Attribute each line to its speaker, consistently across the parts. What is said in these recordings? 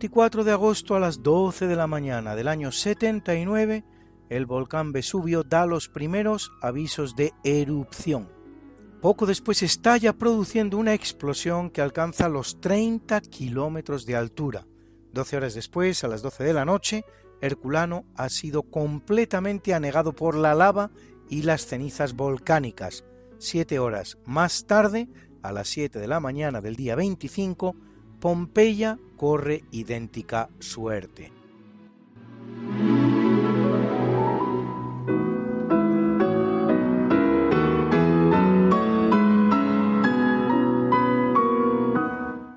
Speaker 1: 24 de agosto a las 12 de la mañana del año 79, el volcán Vesubio da los primeros avisos de erupción. Poco después estalla produciendo una explosión que alcanza los 30 kilómetros de altura. 12 horas después, a las 12 de la noche, Herculano ha sido completamente anegado por la lava y las cenizas volcánicas. Siete horas más tarde, a las 7 de la mañana del día 25, Pompeya corre idéntica suerte.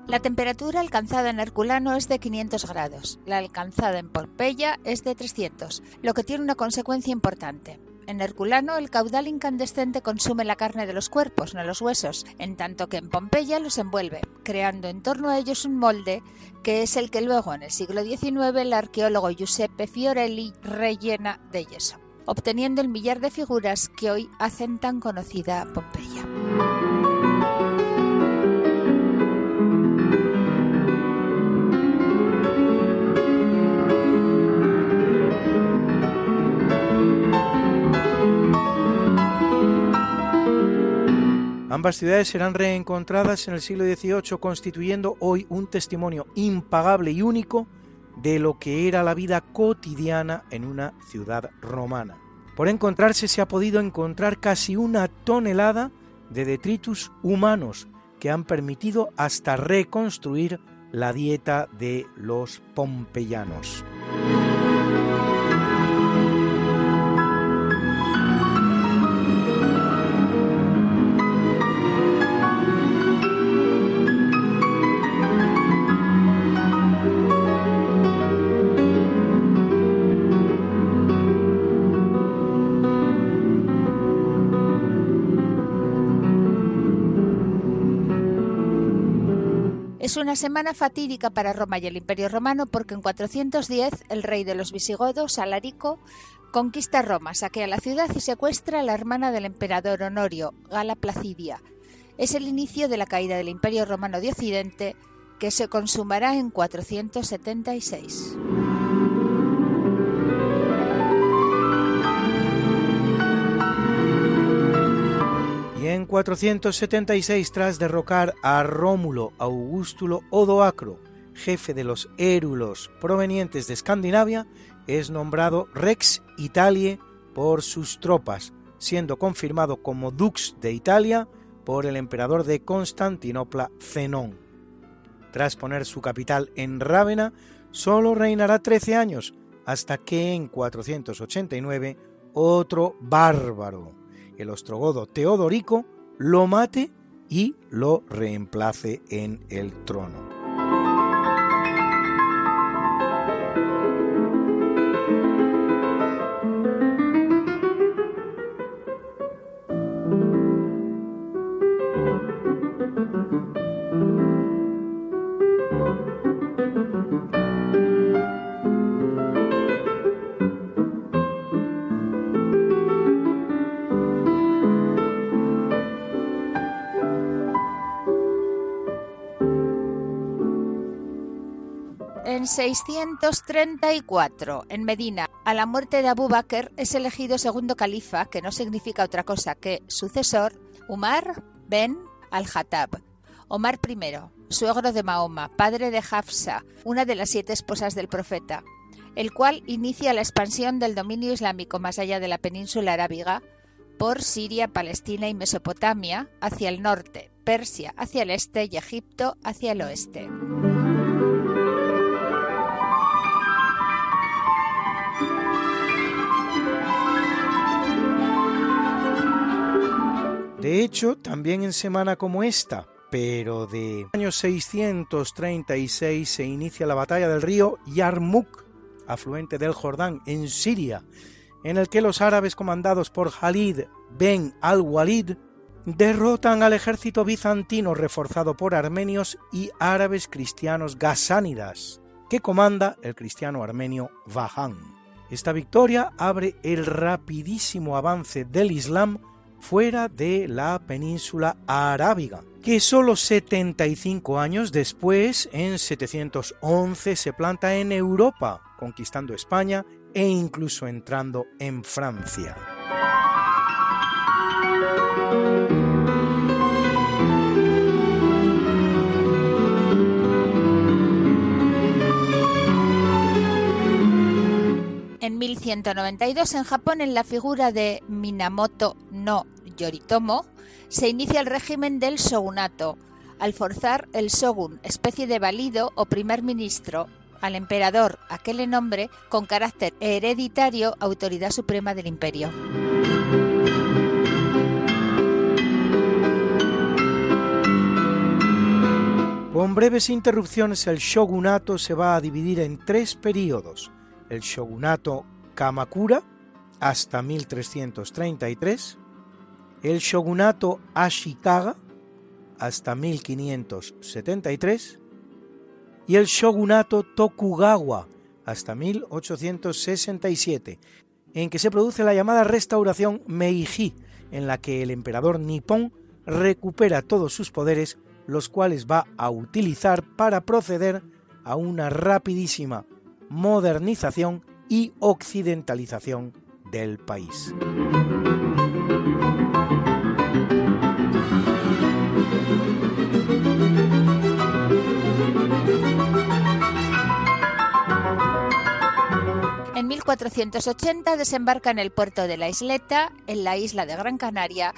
Speaker 2: La temperatura alcanzada en Herculano es de 500 grados, la alcanzada en Pompeya es de 300, lo que tiene una consecuencia importante. En Herculano el caudal incandescente consume la carne de los cuerpos, no los huesos, en tanto que en Pompeya los envuelve, creando en torno a ellos un molde que es el que luego en el siglo XIX el arqueólogo Giuseppe Fiorelli rellena de yeso, obteniendo el millar de figuras que hoy hacen tan conocida Pompeya.
Speaker 1: Ambas ciudades serán reencontradas en el siglo XVIII, constituyendo hoy un testimonio impagable y único de lo que era la vida cotidiana en una ciudad romana. Por encontrarse se ha podido encontrar casi una tonelada de detritus humanos que han permitido hasta reconstruir la dieta de los pompeyanos.
Speaker 2: Es una semana fatídica para Roma y el Imperio Romano porque en 410 el rey de los visigodos, Alarico, conquista Roma, saquea la ciudad y secuestra a la hermana del emperador Honorio, Gala Placidia. Es el inicio de la caída del Imperio Romano de Occidente que se consumará en 476.
Speaker 1: En 476, tras derrocar a Rómulo Augustulo Odoacro, jefe de los érulos provenientes de Escandinavia, es nombrado Rex Italiae por sus tropas, siendo confirmado como Dux de Italia por el emperador de Constantinopla Zenón. Tras poner su capital en Rávena, solo reinará 13 años, hasta que en 489 otro bárbaro, el ostrogodo Teodorico, lo mate y lo reemplace en el trono.
Speaker 2: En 634, en Medina, a la muerte de Abu Bakr, es elegido segundo califa, que no significa otra cosa que sucesor, Umar ben al-Hattab. Omar I, suegro de Mahoma, padre de Hafsa, una de las siete esposas del profeta, el cual inicia la expansión del dominio islámico más allá de la península arábiga por Siria, Palestina y Mesopotamia hacia el norte, Persia hacia el este y Egipto hacia el oeste.
Speaker 1: De hecho, también en semana como esta, pero de año 636 se inicia la batalla del río Yarmouk, afluente del Jordán, en Siria, en el que los árabes comandados por Khalid ben al-Walid derrotan al ejército bizantino reforzado por armenios y árabes cristianos gasánidas, que comanda el cristiano armenio Vahan. Esta victoria abre el rapidísimo avance del Islam fuera de la península arábiga, que solo 75 años después, en 711, se planta en Europa, conquistando España e incluso entrando en Francia.
Speaker 2: En 1192 en Japón, en la figura de Minamoto no Yoritomo, se inicia el régimen del shogunato, al forzar el shogun, especie de valido o primer ministro, al emperador a que nombre con carácter hereditario autoridad suprema del imperio.
Speaker 1: Con breves interrupciones el shogunato se va a dividir en tres periodos. El shogunato Kamakura hasta 1333, el shogunato Ashikaga hasta 1573 y el shogunato Tokugawa hasta 1867, en que se produce la llamada restauración Meiji, en la que el emperador nipón recupera todos sus poderes, los cuales va a utilizar para proceder a una rapidísima modernización y occidentalización del país.
Speaker 2: 1480 desembarca en el puerto de la Isleta, en la isla de Gran Canaria,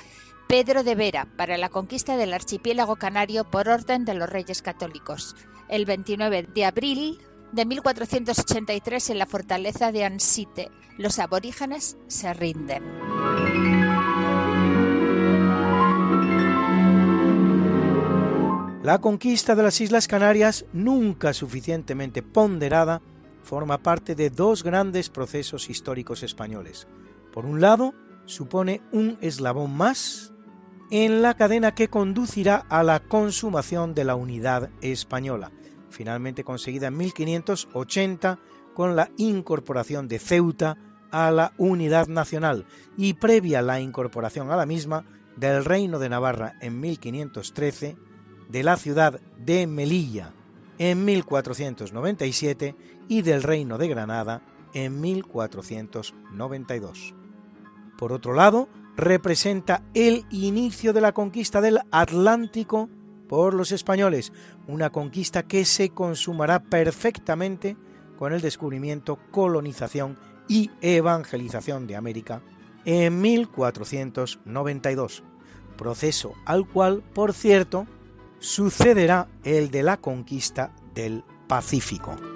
Speaker 2: Pedro de Vera para la conquista del archipiélago canario por orden de los reyes católicos. El 29 de abril de 1483 en la fortaleza de Ansite, los aborígenes se rinden.
Speaker 1: La conquista de las Islas Canarias, nunca suficientemente ponderada, forma parte de dos grandes procesos históricos españoles. Por un lado, supone un eslabón más en la cadena que conducirá a la consumación de la unidad española, finalmente conseguida en 1580 con la incorporación de Ceuta a la unidad nacional y previa la incorporación a la misma del Reino de Navarra en 1513 de la ciudad de Melilla en 1497 y del Reino de Granada en 1492. Por otro lado, representa el inicio de la conquista del Atlántico por los españoles, una conquista que se consumará perfectamente con el descubrimiento, colonización y evangelización de América en 1492, proceso al cual, por cierto, sucederá el de la conquista del Pacífico.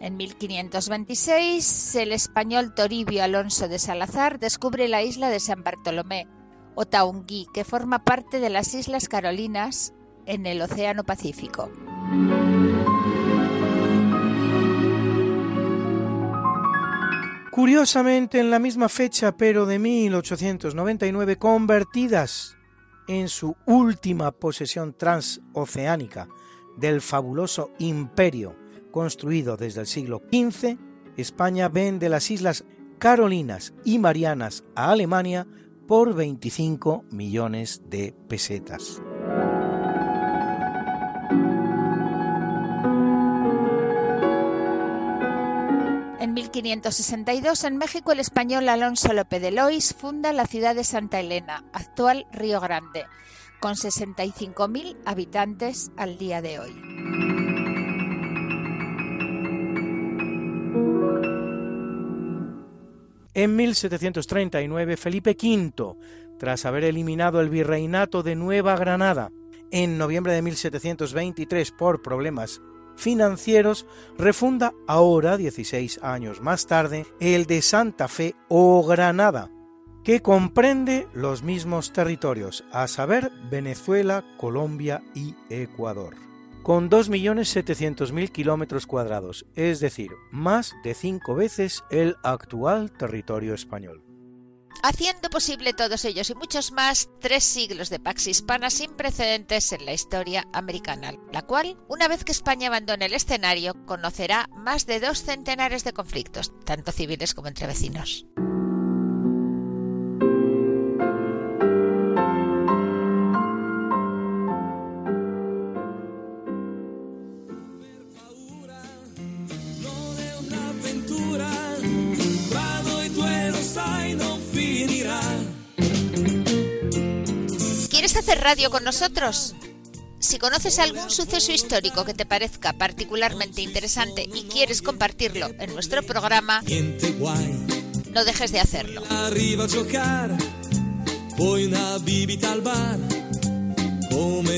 Speaker 2: en 1526, el español Toribio Alonso de Salazar descubre la isla de San Bartolomé, o Taungui, que forma parte de las Islas Carolinas en el Océano Pacífico.
Speaker 1: Curiosamente, en la misma fecha, pero de 1899, convertidas en su última posesión transoceánica del fabuloso imperio construido desde el siglo XV, España vende las Islas Carolinas y Marianas a Alemania por 25 millones de pesetas.
Speaker 2: En 1562, en México, el español Alonso López de Lois funda la ciudad de Santa Elena, actual Río Grande, con 65.000 habitantes al día de hoy.
Speaker 1: En 1739, Felipe V, tras haber eliminado el virreinato de Nueva Granada en noviembre de 1723 por problemas financieros, refunda ahora, 16 años más tarde, el de Santa Fe o Granada, que comprende los mismos territorios, a saber Venezuela, Colombia y Ecuador, con 2.700.000 kilómetros cuadrados, es decir, más de cinco veces el actual territorio español
Speaker 2: haciendo posible todos ellos y muchos más tres siglos de Pax Hispana sin precedentes en la historia americana, la cual, una vez que España abandone el escenario, conocerá más de dos centenares de conflictos, tanto civiles como entre vecinos. Hacer radio con nosotros? Si conoces algún suceso histórico que te parezca particularmente interesante y quieres compartirlo en nuestro programa, no dejes de hacerlo.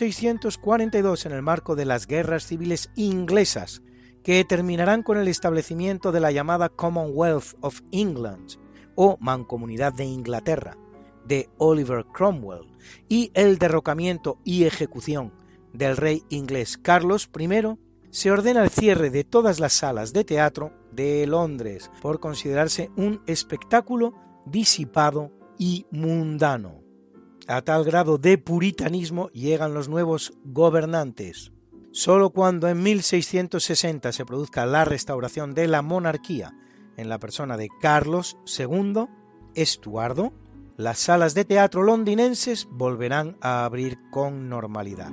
Speaker 1: 1642, en el marco de las guerras civiles inglesas, que terminarán con el establecimiento de la llamada Commonwealth of England o Mancomunidad de Inglaterra de Oliver Cromwell y el derrocamiento y ejecución del rey inglés Carlos I, se ordena el cierre de todas las salas de teatro de Londres por considerarse un espectáculo disipado y mundano. A tal grado de puritanismo llegan los nuevos gobernantes. Solo cuando en 1660 se produzca la restauración de la monarquía en la persona de Carlos II, Estuardo, las salas de teatro londinenses volverán a abrir con normalidad.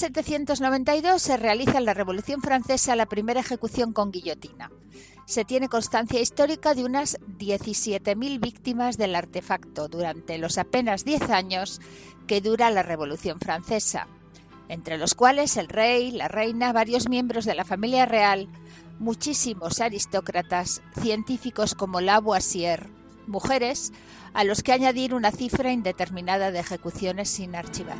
Speaker 2: 1792 se realiza en la Revolución Francesa la primera ejecución con guillotina. Se tiene constancia histórica de unas 17.000 víctimas del artefacto durante los apenas 10 años que dura la Revolución Francesa, entre los cuales el rey, la reina, varios miembros de la familia real, muchísimos aristócratas, científicos como Lavoisier, mujeres, a los que añadir una cifra indeterminada de ejecuciones sin archivar.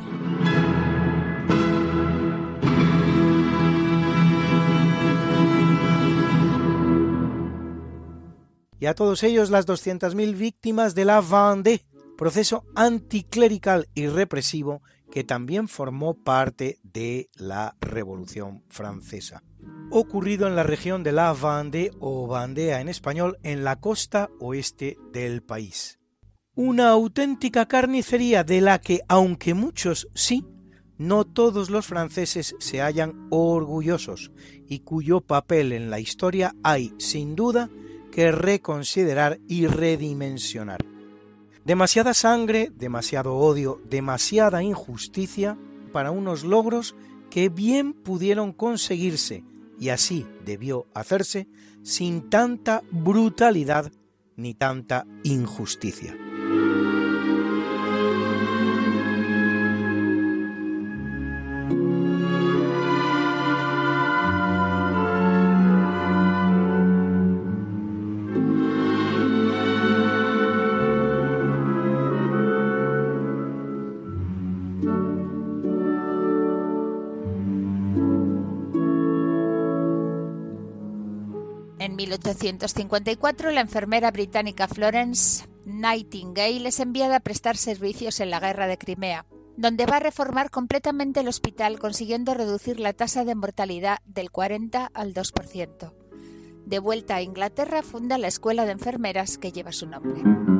Speaker 1: Y a todos ellos las 200.000 víctimas de la Vendée, proceso anticlerical y represivo que también formó parte de la Revolución Francesa. Ocurrido en la región de la Vendée o Vandea en español, en la costa oeste del país. Una auténtica carnicería de la que, aunque muchos sí, no todos los franceses se hallan orgullosos y cuyo papel en la historia hay, sin duda, que reconsiderar y redimensionar. Demasiada sangre, demasiado odio, demasiada injusticia para unos logros que bien pudieron conseguirse, y así debió hacerse, sin tanta brutalidad ni tanta injusticia.
Speaker 2: 1854, la enfermera británica Florence Nightingale es enviada a prestar servicios en la guerra de Crimea, donde va a reformar completamente el hospital consiguiendo reducir la tasa de mortalidad del 40 al 2%. De vuelta a Inglaterra funda la escuela de enfermeras que lleva su nombre.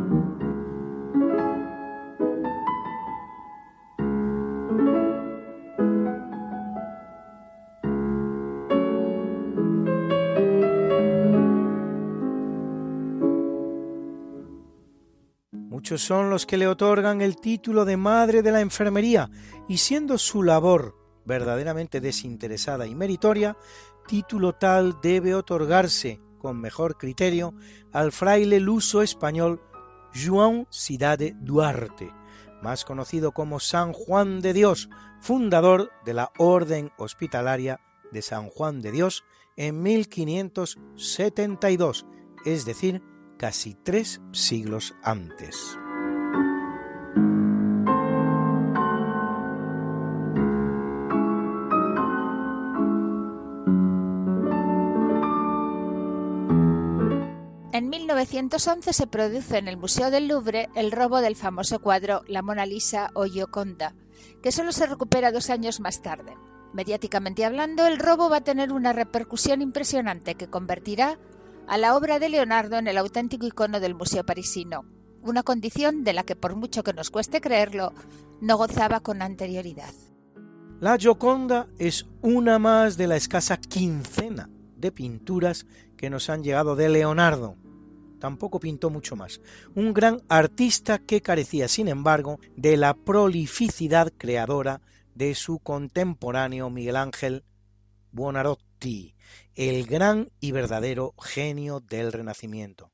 Speaker 1: Son los que le otorgan el título de madre de la enfermería y siendo su labor verdaderamente desinteresada y meritoria, título tal debe otorgarse con mejor criterio al fraile luso español Juan Cidade Duarte, más conocido como San Juan de Dios, fundador de la Orden Hospitalaria de San Juan de Dios en 1572, es decir, casi tres siglos antes.
Speaker 2: En 1911 se produce en el Museo del Louvre el robo del famoso cuadro La Mona Lisa o Gioconda, que solo se recupera dos años más tarde. Mediáticamente hablando, el robo va a tener una repercusión impresionante que convertirá a la obra de Leonardo en el auténtico icono del Museo parisino, una condición de la que por mucho que nos cueste creerlo, no gozaba con anterioridad.
Speaker 1: La Gioconda es una más de la escasa quincena de pinturas que nos han llegado de Leonardo. Tampoco pintó mucho más. Un gran artista que carecía, sin embargo, de la prolificidad creadora de su contemporáneo Miguel Ángel Buonarroti, el gran y verdadero genio del Renacimiento.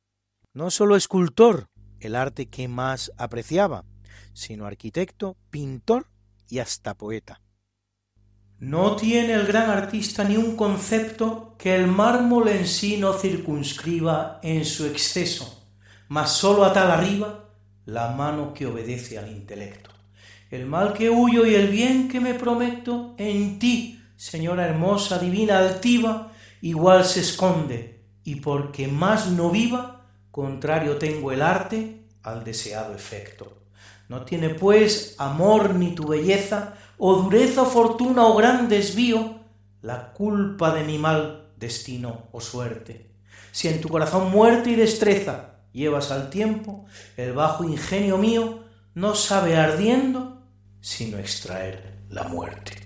Speaker 1: No solo escultor, el arte que más apreciaba, sino arquitecto, pintor y hasta poeta. No tiene el gran artista ni un concepto que el mármol en sí no circunscriba en su exceso, mas sólo tal arriba la mano que obedece al intelecto. El mal que huyo y el bien que me prometo en ti, señora hermosa, divina, altiva, igual se esconde, y porque más no viva, contrario tengo el arte al deseado efecto. No tiene pues amor ni tu belleza, o dureza o fortuna o gran desvío, la culpa de mi mal destino o suerte. Si en tu corazón muerte y destreza llevas al tiempo, el bajo ingenio mío no sabe ardiendo sino extraer la muerte.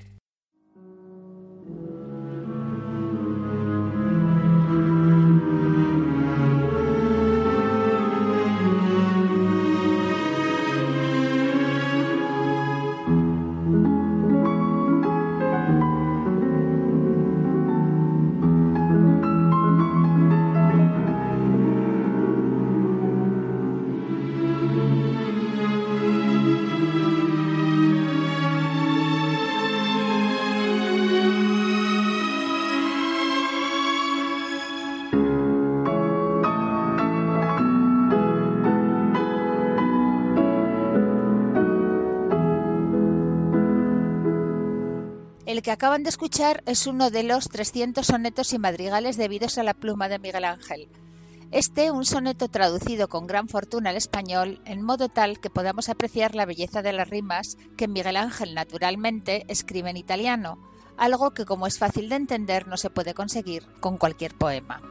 Speaker 2: Acaban de escuchar es uno de los 300 sonetos y madrigales debidos a la pluma de Miguel Ángel. Este, un soneto traducido con gran fortuna al español, en modo tal que podamos apreciar la belleza de las rimas que Miguel Ángel naturalmente escribe en italiano, algo que como es fácil de entender no se puede conseguir con cualquier poema.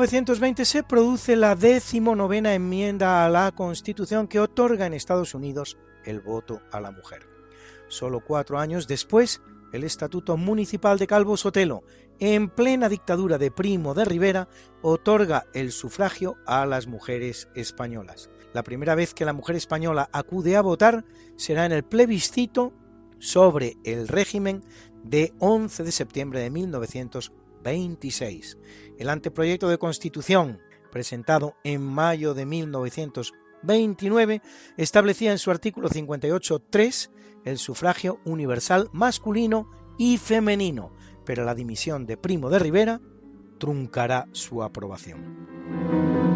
Speaker 1: 1920 se produce la decimonovena enmienda a la Constitución que otorga en Estados Unidos el voto a la mujer. Solo cuatro años después, el Estatuto Municipal de Calvo Sotelo, en plena dictadura de Primo de Rivera, otorga el sufragio a las mujeres españolas. La primera vez que la mujer española acude a votar será en el plebiscito sobre el régimen de 11 de septiembre de 1926. El anteproyecto de constitución, presentado en mayo de 1929, establecía en su artículo 58.3 el sufragio universal masculino y femenino, pero la dimisión de Primo de Rivera truncará su aprobación.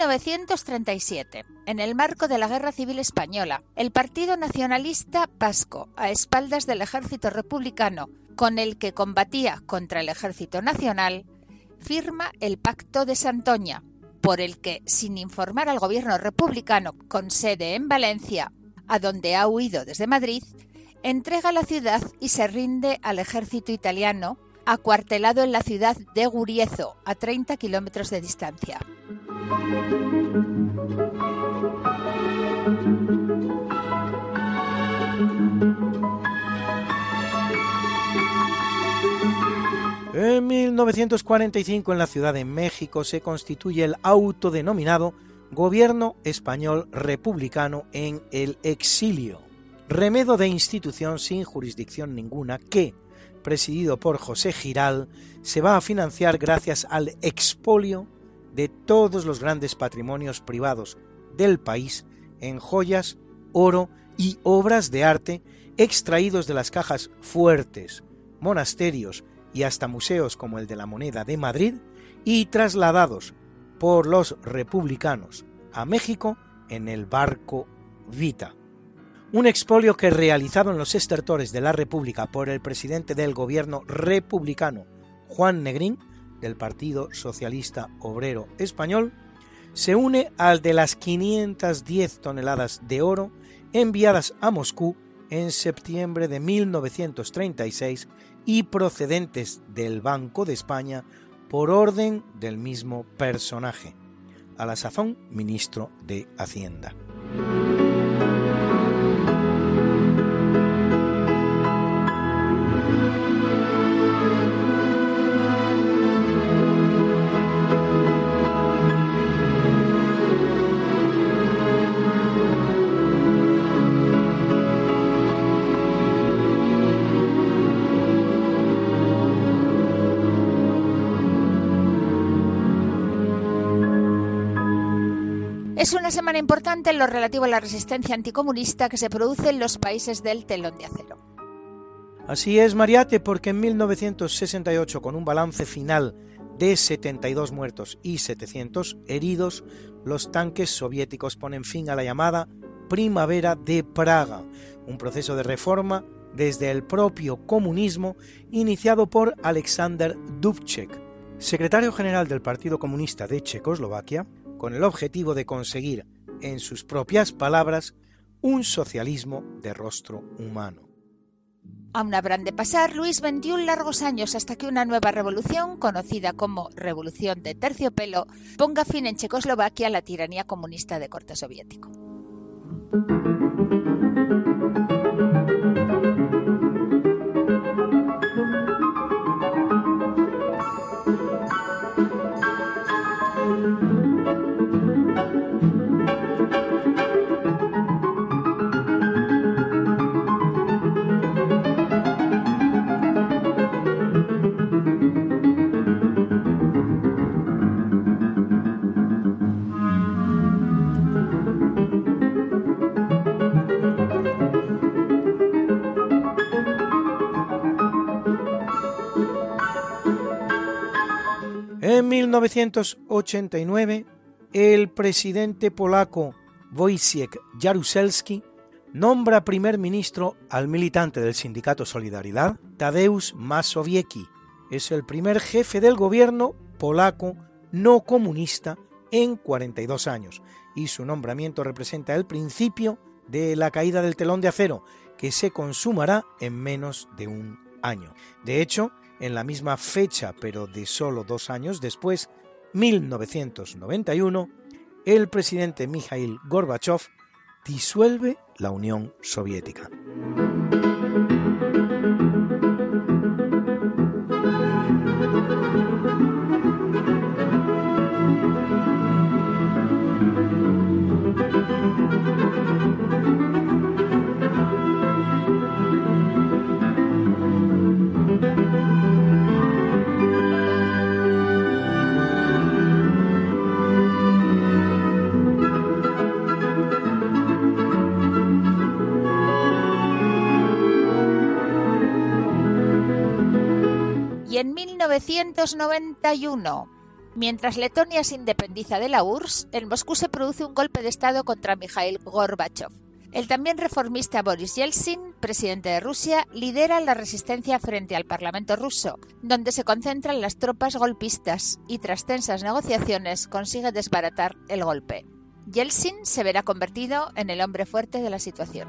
Speaker 2: 1937, en el marco de la Guerra Civil Española, el Partido Nacionalista Vasco, a espaldas del ejército republicano, con el que combatía contra el ejército nacional, firma el Pacto de Santoña, por el que, sin informar al gobierno republicano con sede en Valencia, a donde ha huido desde Madrid, entrega la ciudad y se rinde al ejército italiano, acuartelado en la ciudad de Guriezo, a 30 kilómetros de distancia.
Speaker 1: En 1945 en la Ciudad de México se constituye el autodenominado Gobierno Español Republicano en el Exilio, remedo de institución sin jurisdicción ninguna que, presidido por José Giral, se va a financiar gracias al expolio de todos los grandes patrimonios privados del país en joyas, oro y obras de arte extraídos de las cajas fuertes, monasterios y hasta museos como el de la moneda de Madrid y trasladados por los republicanos a México en el barco Vita. Un expolio que realizado los estertores de la República por el presidente del gobierno republicano Juan Negrín del Partido Socialista Obrero Español se une al de las 510 toneladas de oro enviadas a Moscú en septiembre de 1936 y procedentes del Banco de España por orden del mismo personaje, a la sazón ministro de Hacienda.
Speaker 2: Importante en lo relativo a la resistencia anticomunista que se produce en los países del telón de acero.
Speaker 1: Así es, Mariate, porque en 1968, con un balance final de 72 muertos y 700 heridos, los tanques soviéticos ponen fin a la llamada Primavera de Praga, un proceso de reforma desde el propio comunismo iniciado por Alexander Dubček, secretario general del Partido Comunista de Checoslovaquia, con el objetivo de conseguir, en sus propias palabras, un socialismo de rostro humano.
Speaker 2: Aún habrán de pasar, Luis, 21 largos años hasta que una nueva revolución, conocida como Revolución de Terciopelo, ponga fin en Checoslovaquia a la tiranía comunista de corte soviético.
Speaker 1: 1989, el presidente polaco Wojciech Jaruzelski nombra primer ministro al militante del sindicato Solidaridad, Tadeusz Mazowiecki. Es el primer jefe del gobierno polaco no comunista en 42 años y su nombramiento representa el principio de la caída del telón de acero que se consumará en menos de un año. De hecho, en la misma fecha, pero de solo dos años después, 1991, el presidente Mikhail Gorbachev disuelve la Unión Soviética.
Speaker 2: En 1991, mientras Letonia se independiza de la URSS, en Moscú se produce un golpe de Estado contra Mikhail Gorbachev. El también reformista Boris Yeltsin, presidente de Rusia, lidera la resistencia frente al Parlamento ruso, donde se concentran las tropas golpistas y tras tensas negociaciones consigue desbaratar el golpe. Yeltsin se verá convertido en el hombre fuerte de la situación.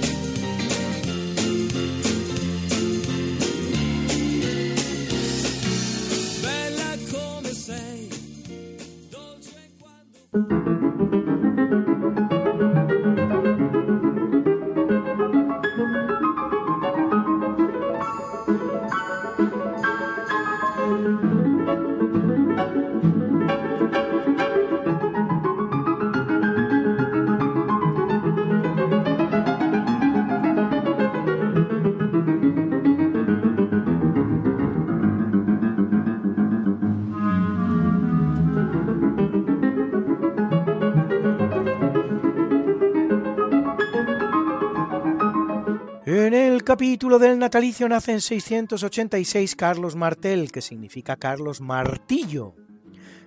Speaker 1: Capítulo del natalicio nace en 686 Carlos Martel, que significa Carlos Martillo,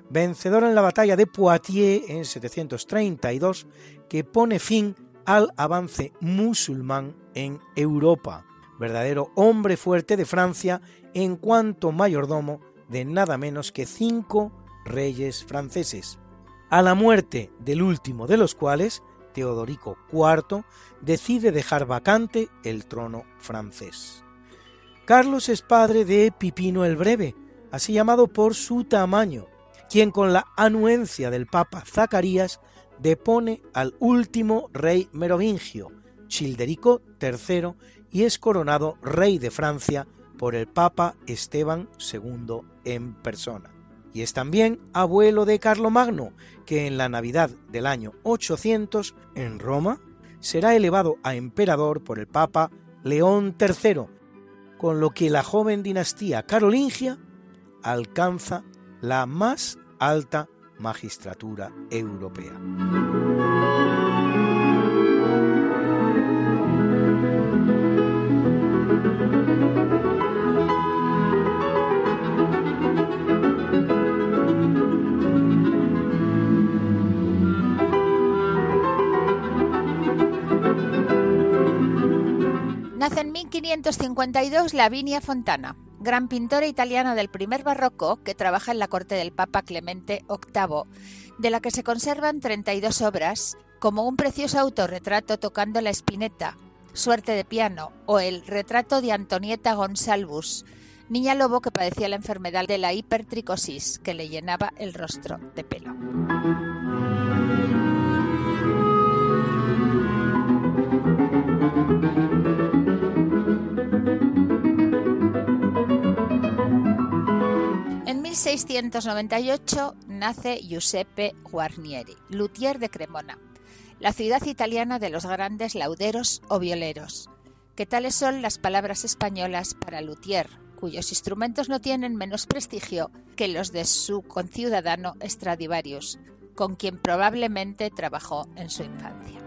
Speaker 1: vencedor en la batalla de Poitiers en 732, que pone fin al avance musulmán en Europa, verdadero hombre fuerte de Francia en cuanto mayordomo de nada menos que cinco reyes franceses, a la muerte del último de los cuales, Teodorico IV, decide dejar vacante el trono francés. Carlos es padre de Pipino el Breve, así llamado por su tamaño, quien con la anuencia del Papa Zacarías depone al último rey merovingio, Childerico III, y es coronado rey de Francia por el Papa Esteban II en persona. Y es también abuelo de Carlomagno, que en la Navidad del año 800, en Roma, será elevado a emperador por el Papa León III, con lo que la joven dinastía carolingia alcanza la más alta magistratura europea.
Speaker 2: Nace en 1552 Lavinia Fontana, gran pintora italiana del primer barroco que trabaja en la corte del Papa Clemente VIII, de la que se conservan 32 obras, como un precioso autorretrato tocando la espineta, Suerte de piano o el retrato de Antonieta Gonsalvus, niña lobo que padecía la enfermedad de la hipertricosis que le llenaba el rostro de pelo. 1698 nace Giuseppe Guarnieri, luthier de Cremona, la ciudad italiana de los grandes lauderos o violeros, que tales son las palabras españolas para luthier, cuyos instrumentos no tienen menos prestigio que los de su conciudadano Stradivarius, con quien probablemente trabajó en su infancia.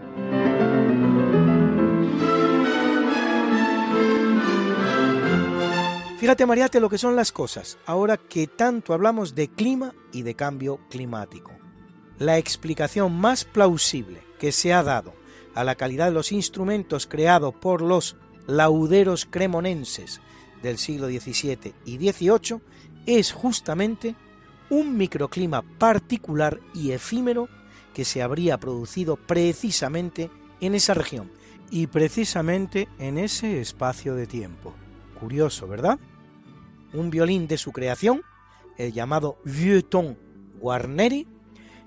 Speaker 1: Fíjate, Mariate, lo que son las cosas, ahora que tanto hablamos de clima y de cambio climático. La explicación más plausible que se ha dado a la calidad de los instrumentos creados por los lauderos cremonenses del siglo XVII y XVIII es justamente un microclima particular y efímero que se habría producido precisamente en esa región y precisamente en ese espacio de tiempo. Curioso, ¿verdad? Un violín de su creación, el llamado Vieux Ton Guarneri,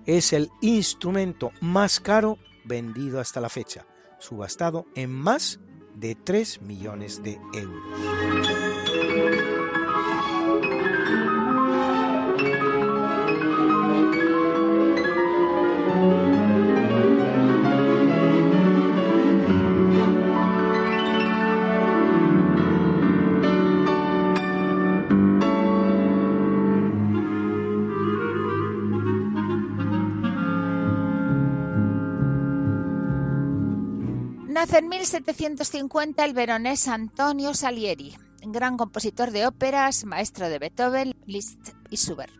Speaker 1: es el instrumento más caro vendido hasta la fecha, subastado en más de 3 millones de euros.
Speaker 2: Nace en 1750 el veronés Antonio Salieri, gran compositor de óperas, maestro de Beethoven, Liszt y Schubert.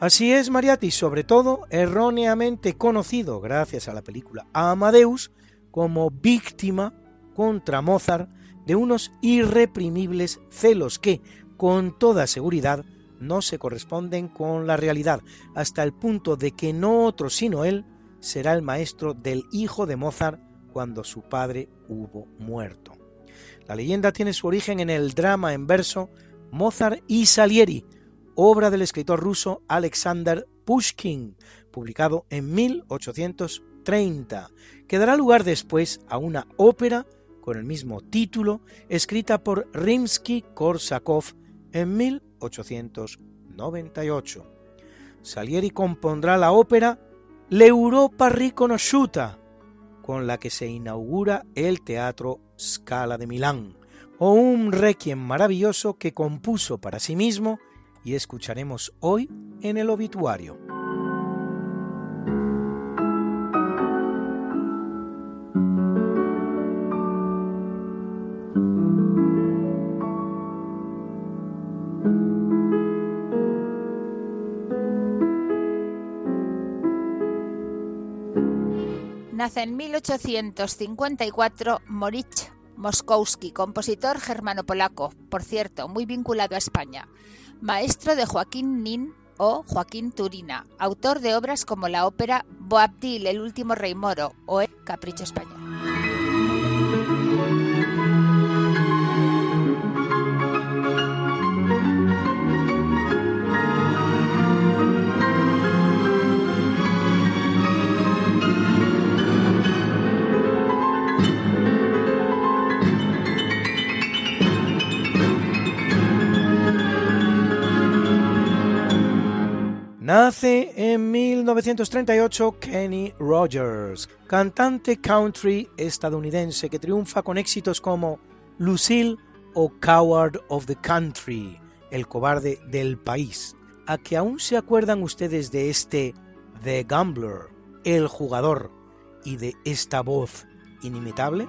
Speaker 1: Así es, Mariati, sobre todo erróneamente conocido, gracias a la película Amadeus, como víctima contra Mozart de unos irreprimibles celos que, con toda seguridad, no se corresponden con la realidad, hasta el punto de que no otro sino él será el maestro del hijo de Mozart cuando su padre hubo muerto. La leyenda tiene su origen en el drama en verso Mozart y Salieri, obra del escritor ruso Alexander Pushkin, publicado en 1830, que dará lugar después a una ópera con el mismo título, escrita por Rimsky-Korsakov en 1898. Salieri compondrá la ópera L'Europa riconosciuta, con la que se inaugura el Teatro Scala de Milán, o un requiem maravilloso que compuso para sí mismo y escucharemos hoy en el obituario.
Speaker 2: Nace en 1854 Moritz Moskowski, compositor germano-polaco, por cierto, muy vinculado a España, maestro de Joaquín Nin o Joaquín Turina, autor de obras como la ópera Boabdil, el último rey moro o El Capricho Español.
Speaker 1: Nace en 1938 Kenny Rogers, cantante country estadounidense que triunfa con éxitos como Lucille o Coward of the Country, el cobarde del país. ¿A que aún se acuerdan ustedes de este The Gambler, el jugador, y de esta voz inimitable?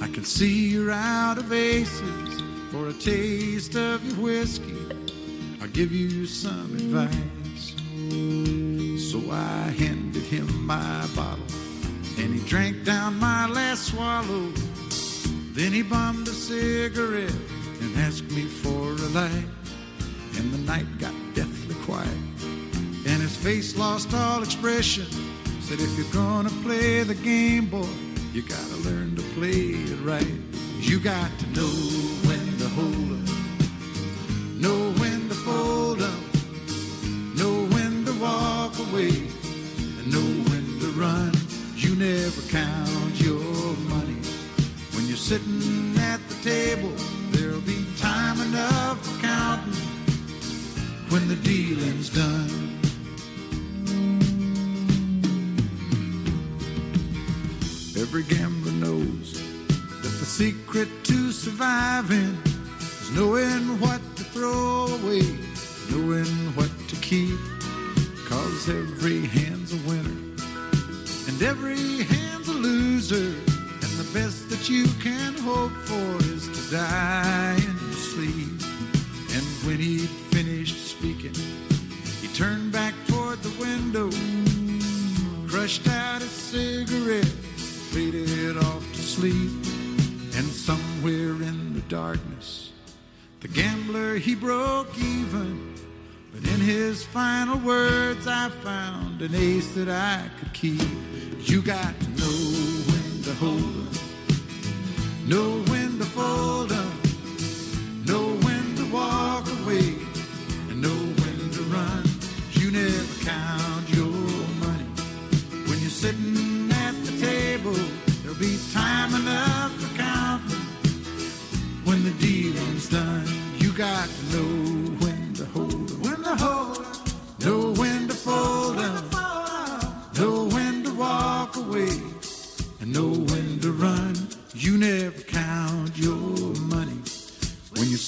Speaker 3: I can see you're out of aces. For a taste of your whiskey, I'll give you some advice. So I handed him my bottle, and he drank down my last swallow. Then he bummed a cigarette and asked me for a light. And the night got deathly quiet, and his face lost all expression. Said, if you're gonna play the game, boy, you gotta learn to play it right. You got to know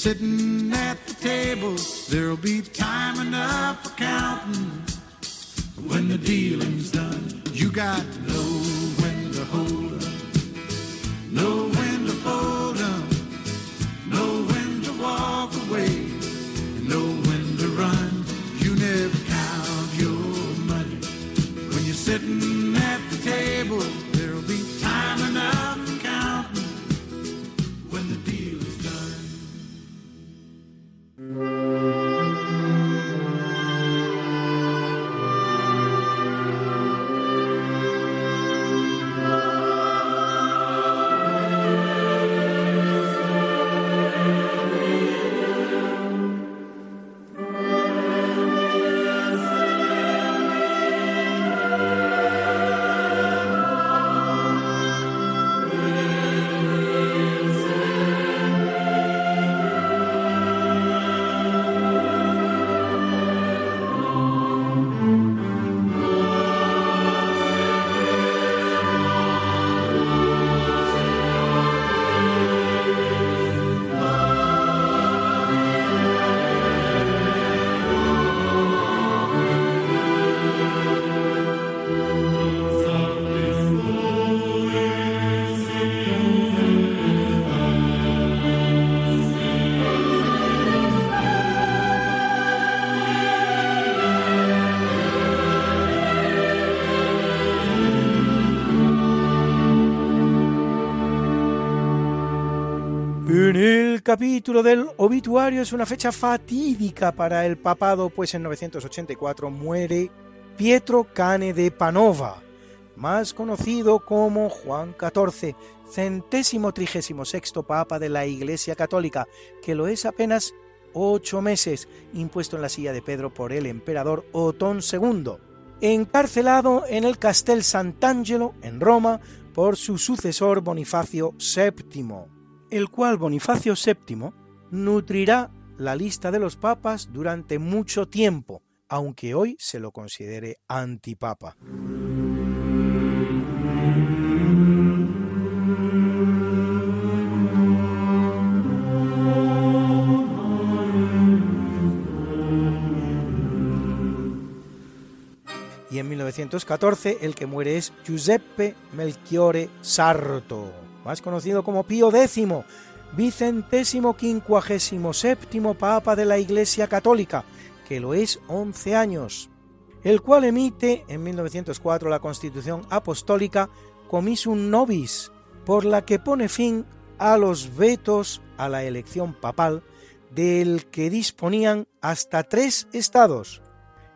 Speaker 3: sitting
Speaker 1: capítulo del obituario es una fecha fatídica para el papado, pues en 984 muere Pietro Cane de Panova, más conocido como Juan XIV, centésimo trigésimo sexto papa de la Iglesia Católica, que lo es apenas ocho meses, impuesto en la silla de Pedro por el emperador Otón II. encarcelado en el Castel Sant'Angelo, en Roma, por su sucesor Bonifacio VII, el cual Bonifacio VII nutrirá la lista de los papas durante mucho tiempo, aunque hoy se lo considere antipapa. y en 1914 el que muere es Giuseppe Melchiore Sarto, más conocido como Pío X, vicentésimo quincuagésimo séptimo Papa de la Iglesia Católica, que lo es 11 años, el cual emite en 1904 la Constitución Apostólica Comisum Nobis, por la que pone fin a los vetos a la elección papal del que disponían hasta tres estados,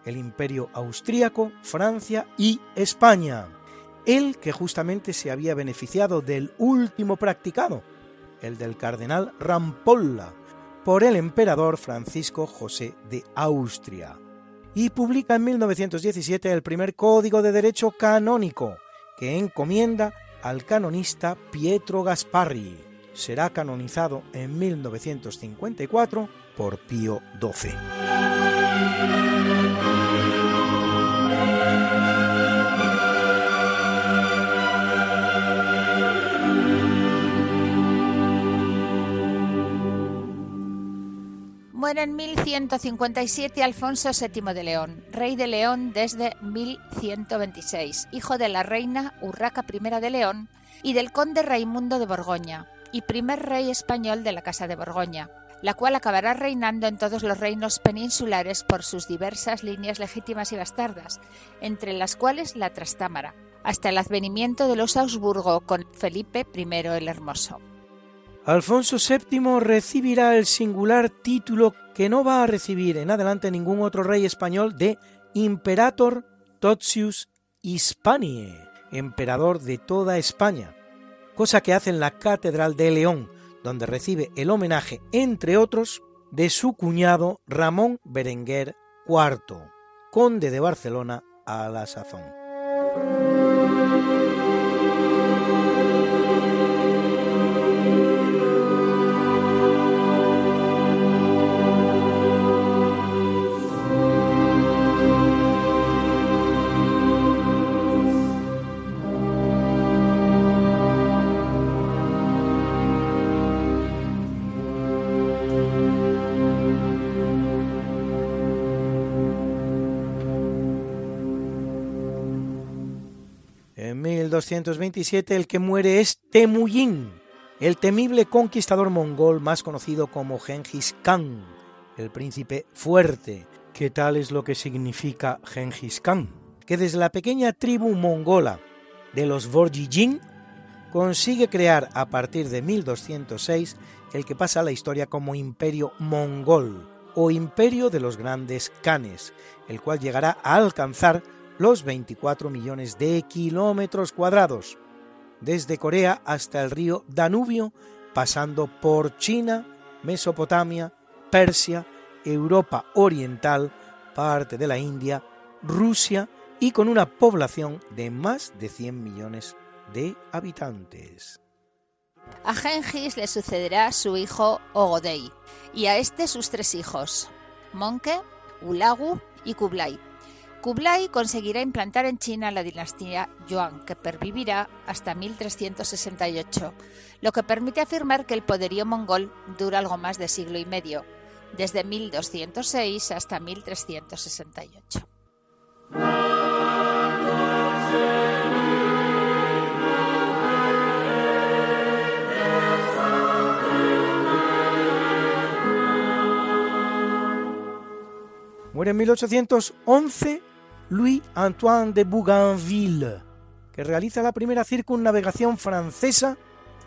Speaker 1: el imperio austríaco, Francia y España, el que justamente se había beneficiado del último practicado, el del cardenal Rampolla, por el emperador Francisco José de Austria, y publica en 1917 el primer código de derecho canónico, que encomienda al canonista Pietro Gasparri. Será canonizado en 1954 por Pío XII.
Speaker 2: En 1157 Alfonso VII de León, rey de León desde 1126, hijo de la reina Urraca I de León y del conde Raimundo de Borgoña, y primer rey español de la Casa de Borgoña la cual acabará reinando en todos los reinos peninsulares por sus diversas líneas legítimas y bastardas, entre las cuales la Trastámara, hasta el advenimiento de los Augsburgo con Felipe I el Hermoso.
Speaker 1: Alfonso VII recibirá el singular título que no va a recibir en adelante ningún otro rey español de Imperator Totius Hispaniae, emperador de toda España, cosa que hace en la Catedral de León, donde recibe el homenaje, entre otros, de su cuñado Ramón Berenguer IV, conde de Barcelona a la sazón. 1227 el que muere es Temujin, el temible conquistador mongol más conocido como Genghis Khan, el príncipe fuerte, que tal es lo que significa Genghis Khan, que desde la pequeña tribu mongola de los Vorjijin consigue crear a partir de 1206 el que pasa a la historia como Imperio Mongol o Imperio de los Grandes Khanes, el cual llegará a alcanzar los 24 millones de kilómetros cuadrados, desde Corea hasta el río Danubio, pasando por China, Mesopotamia, Persia, Europa Oriental, parte de la India, Rusia y con una población de más de 100 millones de habitantes.
Speaker 2: A Genghis le sucederá su hijo Ogodei y a este sus tres hijos, Monke, Ulagu y Kublai Kublai conseguirá implantar en China la dinastía Yuan, que pervivirá hasta 1368, lo que permite afirmar que el poderío mongol dura algo más de siglo y medio, desde 1206 hasta 1368.
Speaker 1: Muere en 1811 Louis-Antoine de Bougainville, que realiza la primera circunnavegación francesa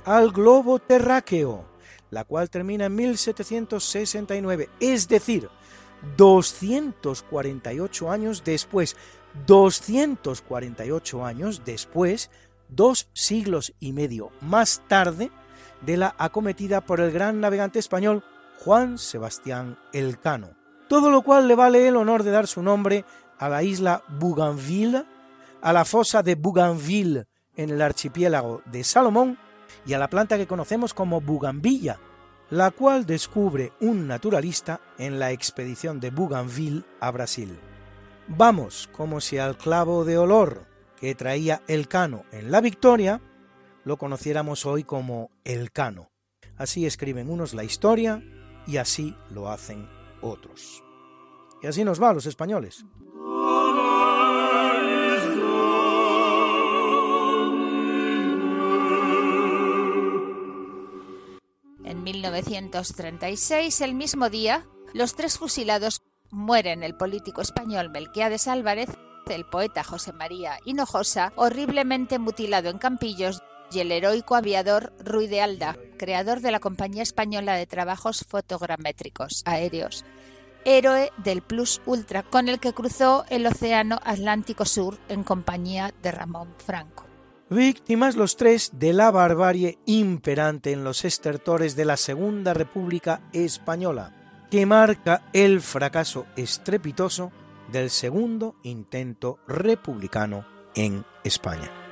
Speaker 1: al globo terráqueo, la cual termina en 1769, es decir, 248 años después, 248 años después, dos siglos y medio más tarde, de la acometida por el gran navegante español Juan Sebastián Elcano. Todo lo cual le vale el honor de dar su nombre a la isla Bougainville, a la fosa de Bougainville en el archipiélago de Salomón y a la planta que conocemos como Bugambilla, la cual descubre un naturalista en la expedición de Bougainville a Brasil. Vamos como si al clavo de olor que traía el cano en la victoria lo conociéramos hoy como el cano. Así escriben unos la historia y así lo hacen otros. Y así nos va a los españoles.
Speaker 2: 1936, el mismo día, los tres fusilados mueren el político español Melquiades Álvarez, el poeta José María Hinojosa, horriblemente mutilado en Campillos, y el heroico aviador Ruy de Alda, creador de la Compañía Española de Trabajos Fotogramétricos Aéreos, héroe del Plus Ultra, con el que cruzó el Océano Atlántico Sur en compañía de Ramón Franco.
Speaker 1: Víctimas los tres de la barbarie imperante en los estertores de la Segunda República Española, que marca el fracaso estrepitoso del segundo intento republicano en España.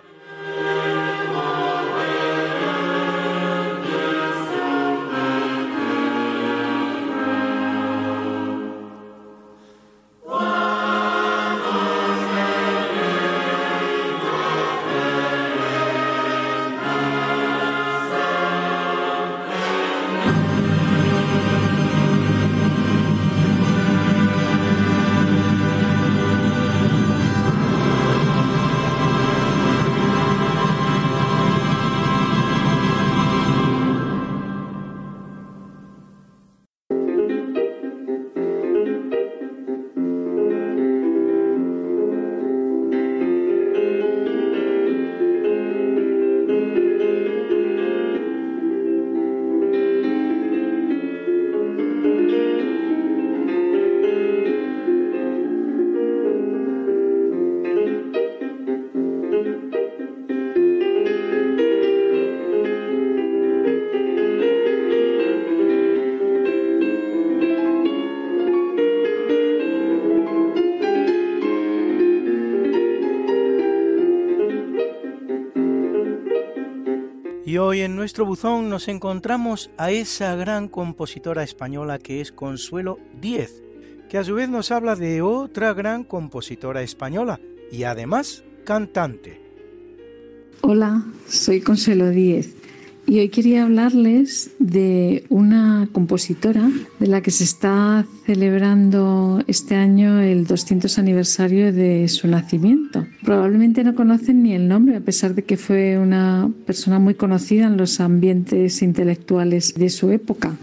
Speaker 1: Y hoy en nuestro buzón nos encontramos a esa gran compositora española que es Consuelo Díez, que a su vez nos habla de otra gran compositora española y además cantante.
Speaker 4: Hola, soy Consuelo Díez y hoy quería hablarles de una compositora de la que se está celebrando este año el 200 aniversario de su nacimiento. Probablemente no conocen ni el nombre, a pesar de que fue una persona muy conocida en los ambientes intelectuales de su época.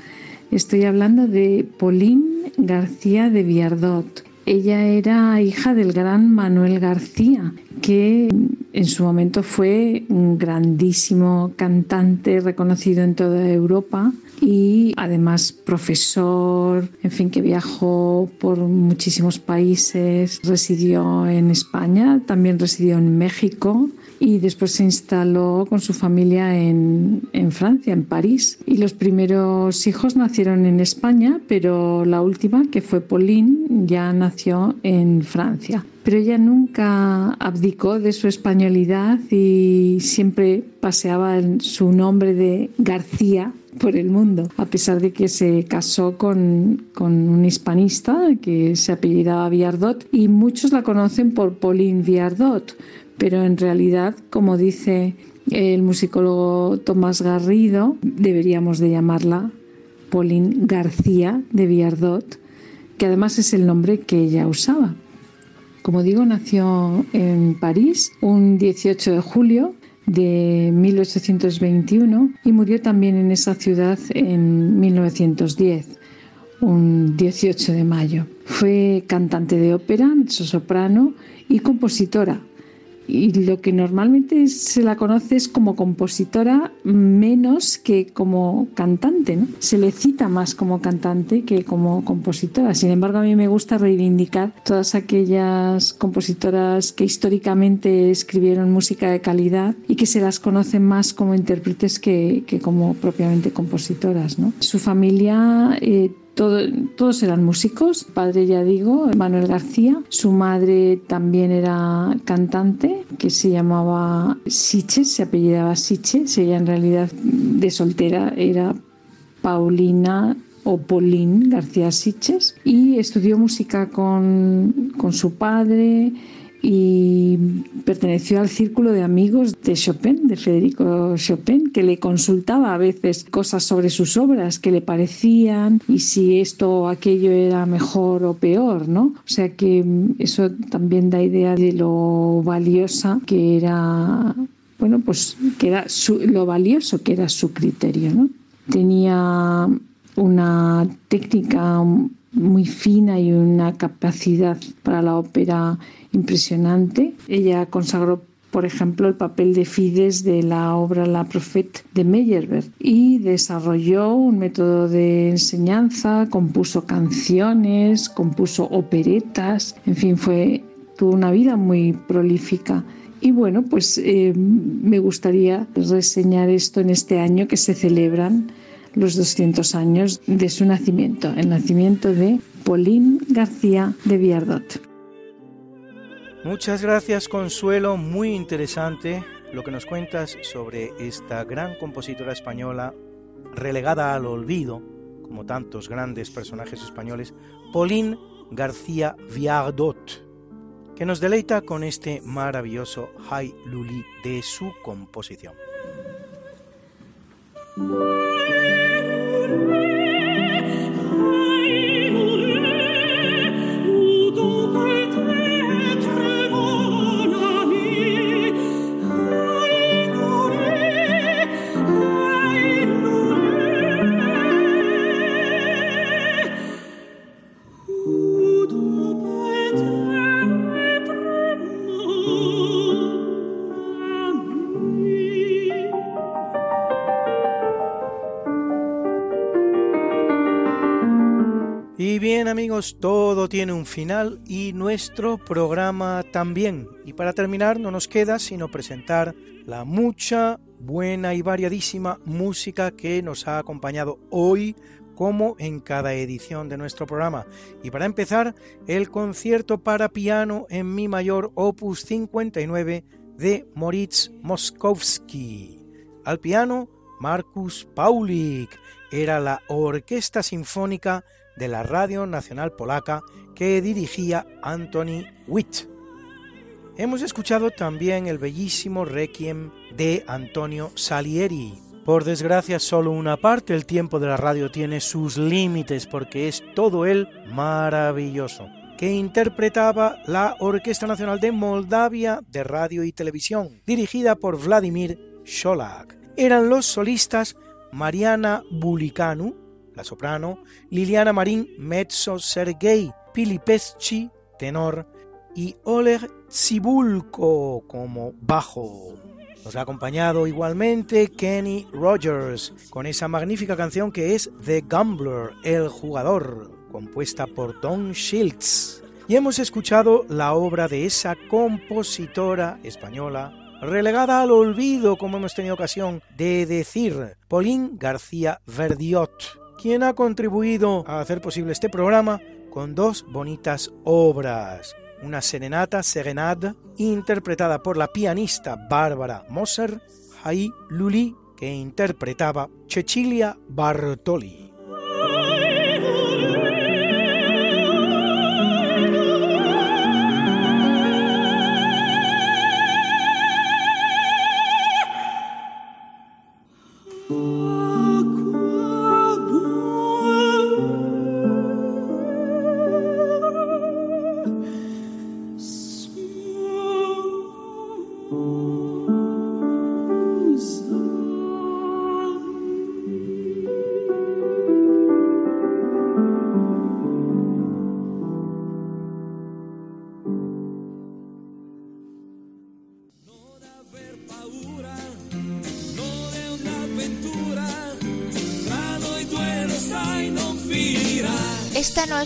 Speaker 4: Estoy hablando de Pauline García de Viardot. Ella era hija del gran Manuel García, que en su momento fue un grandísimo cantante reconocido en toda Europa y además profesor, en fin, que viajó por muchísimos países, residió en España, también residió en México y después se instaló con su familia en, en, Francia, en París. Y los primeros hijos nacieron en España, pero la última, que fue Pauline, ya nació en Francia. Pero ella nunca abdicó de su españolidad y siempre paseaba su nombre de García por el mundo, a pesar de que se casó con, con un hispanista que se apellidaba Viardot y muchos la conocen por Pauline Viardot pero en realidad, como dice el musicólogo Tomás Garrido, deberíamos de llamarla Pauline García de Viardot, que además es el nombre que ella usaba. Como digo, nació en París un 18 de julio de 1821 y murió también en esa ciudad en 1910, un 18 de mayo. Fue cantante de ópera, soprano y compositora, y lo que normalmente se la conoce es como compositora menos que como cantante, ¿no? Se le cita más como cantante que como compositora. Sin embargo, a mí me gusta reivindicar todas aquellas compositoras que históricamente escribieron música de calidad y que se las conocen más como intérpretes que, que como propiamente compositoras, ¿no? Su familia eh, todos eran músicos. Padre, ya digo, Manuel García. Su madre también era cantante, que se llamaba Siches, se apellidaba Siches. Ella en realidad de soltera era Paulina o Paulín García Siches y estudió música con, con su padre y perteneció al círculo de amigos de Chopin, de Federico Chopin, que le consultaba a veces cosas sobre sus obras que le parecían y si esto o aquello era mejor o peor, ¿no? O sea que eso también da idea de lo valiosa que era, bueno, pues que era lo valioso que era su criterio, ¿no? Tenía una técnica muy fina y una capacidad para la ópera impresionante. Ella consagró por ejemplo, el papel de Fides de la obra La Prophète de Meyerbeer y desarrolló un método de enseñanza, compuso canciones, compuso operetas, en fin, fue tuvo una vida muy prolífica. Y bueno, pues eh, me gustaría reseñar esto en este año que se celebran los 200 años de su nacimiento, el nacimiento de Pauline García de Viardot.
Speaker 1: Muchas gracias Consuelo, muy interesante lo que nos cuentas sobre esta gran compositora española relegada al olvido, como tantos grandes personajes españoles, Pauline García Viardot, que nos deleita con este maravilloso High Luli de su composición. Ooh. Amigos, todo tiene un final y nuestro programa también. Y para terminar no nos queda sino presentar la mucha, buena y variadísima música que nos ha acompañado hoy como en cada edición de nuestro programa. Y para empezar, el concierto para piano en mi mayor opus 59 de Moritz Moskowski. Al piano, Marcus Paulik. Era la Orquesta Sinfónica de la Radio Nacional Polaca que dirigía Anthony Witt. Hemos escuchado también el bellísimo Requiem de Antonio Salieri. Por desgracia, solo una parte, el tiempo de la radio tiene sus límites porque es todo él maravilloso, que interpretaba la Orquesta Nacional de Moldavia de Radio y Televisión, dirigida por Vladimir Sholak. Eran los solistas Mariana Bulikanu, soprano, Liliana Marín, mezzo, Sergei Pilipeschi, tenor, y Oleg Tsibulko como bajo. Nos ha acompañado igualmente Kenny Rogers con esa magnífica canción que es The Gambler, el jugador, compuesta por Don Schiltz. Y hemos escuchado la obra de esa compositora española relegada al olvido, como hemos tenido ocasión de decir, Pauline García Verdiot quien ha contribuido a hacer posible este programa con dos bonitas obras. Una serenata, Serenade, interpretada por la pianista Bárbara Moser, Hai Luli, que interpretaba Cecilia Bartoli.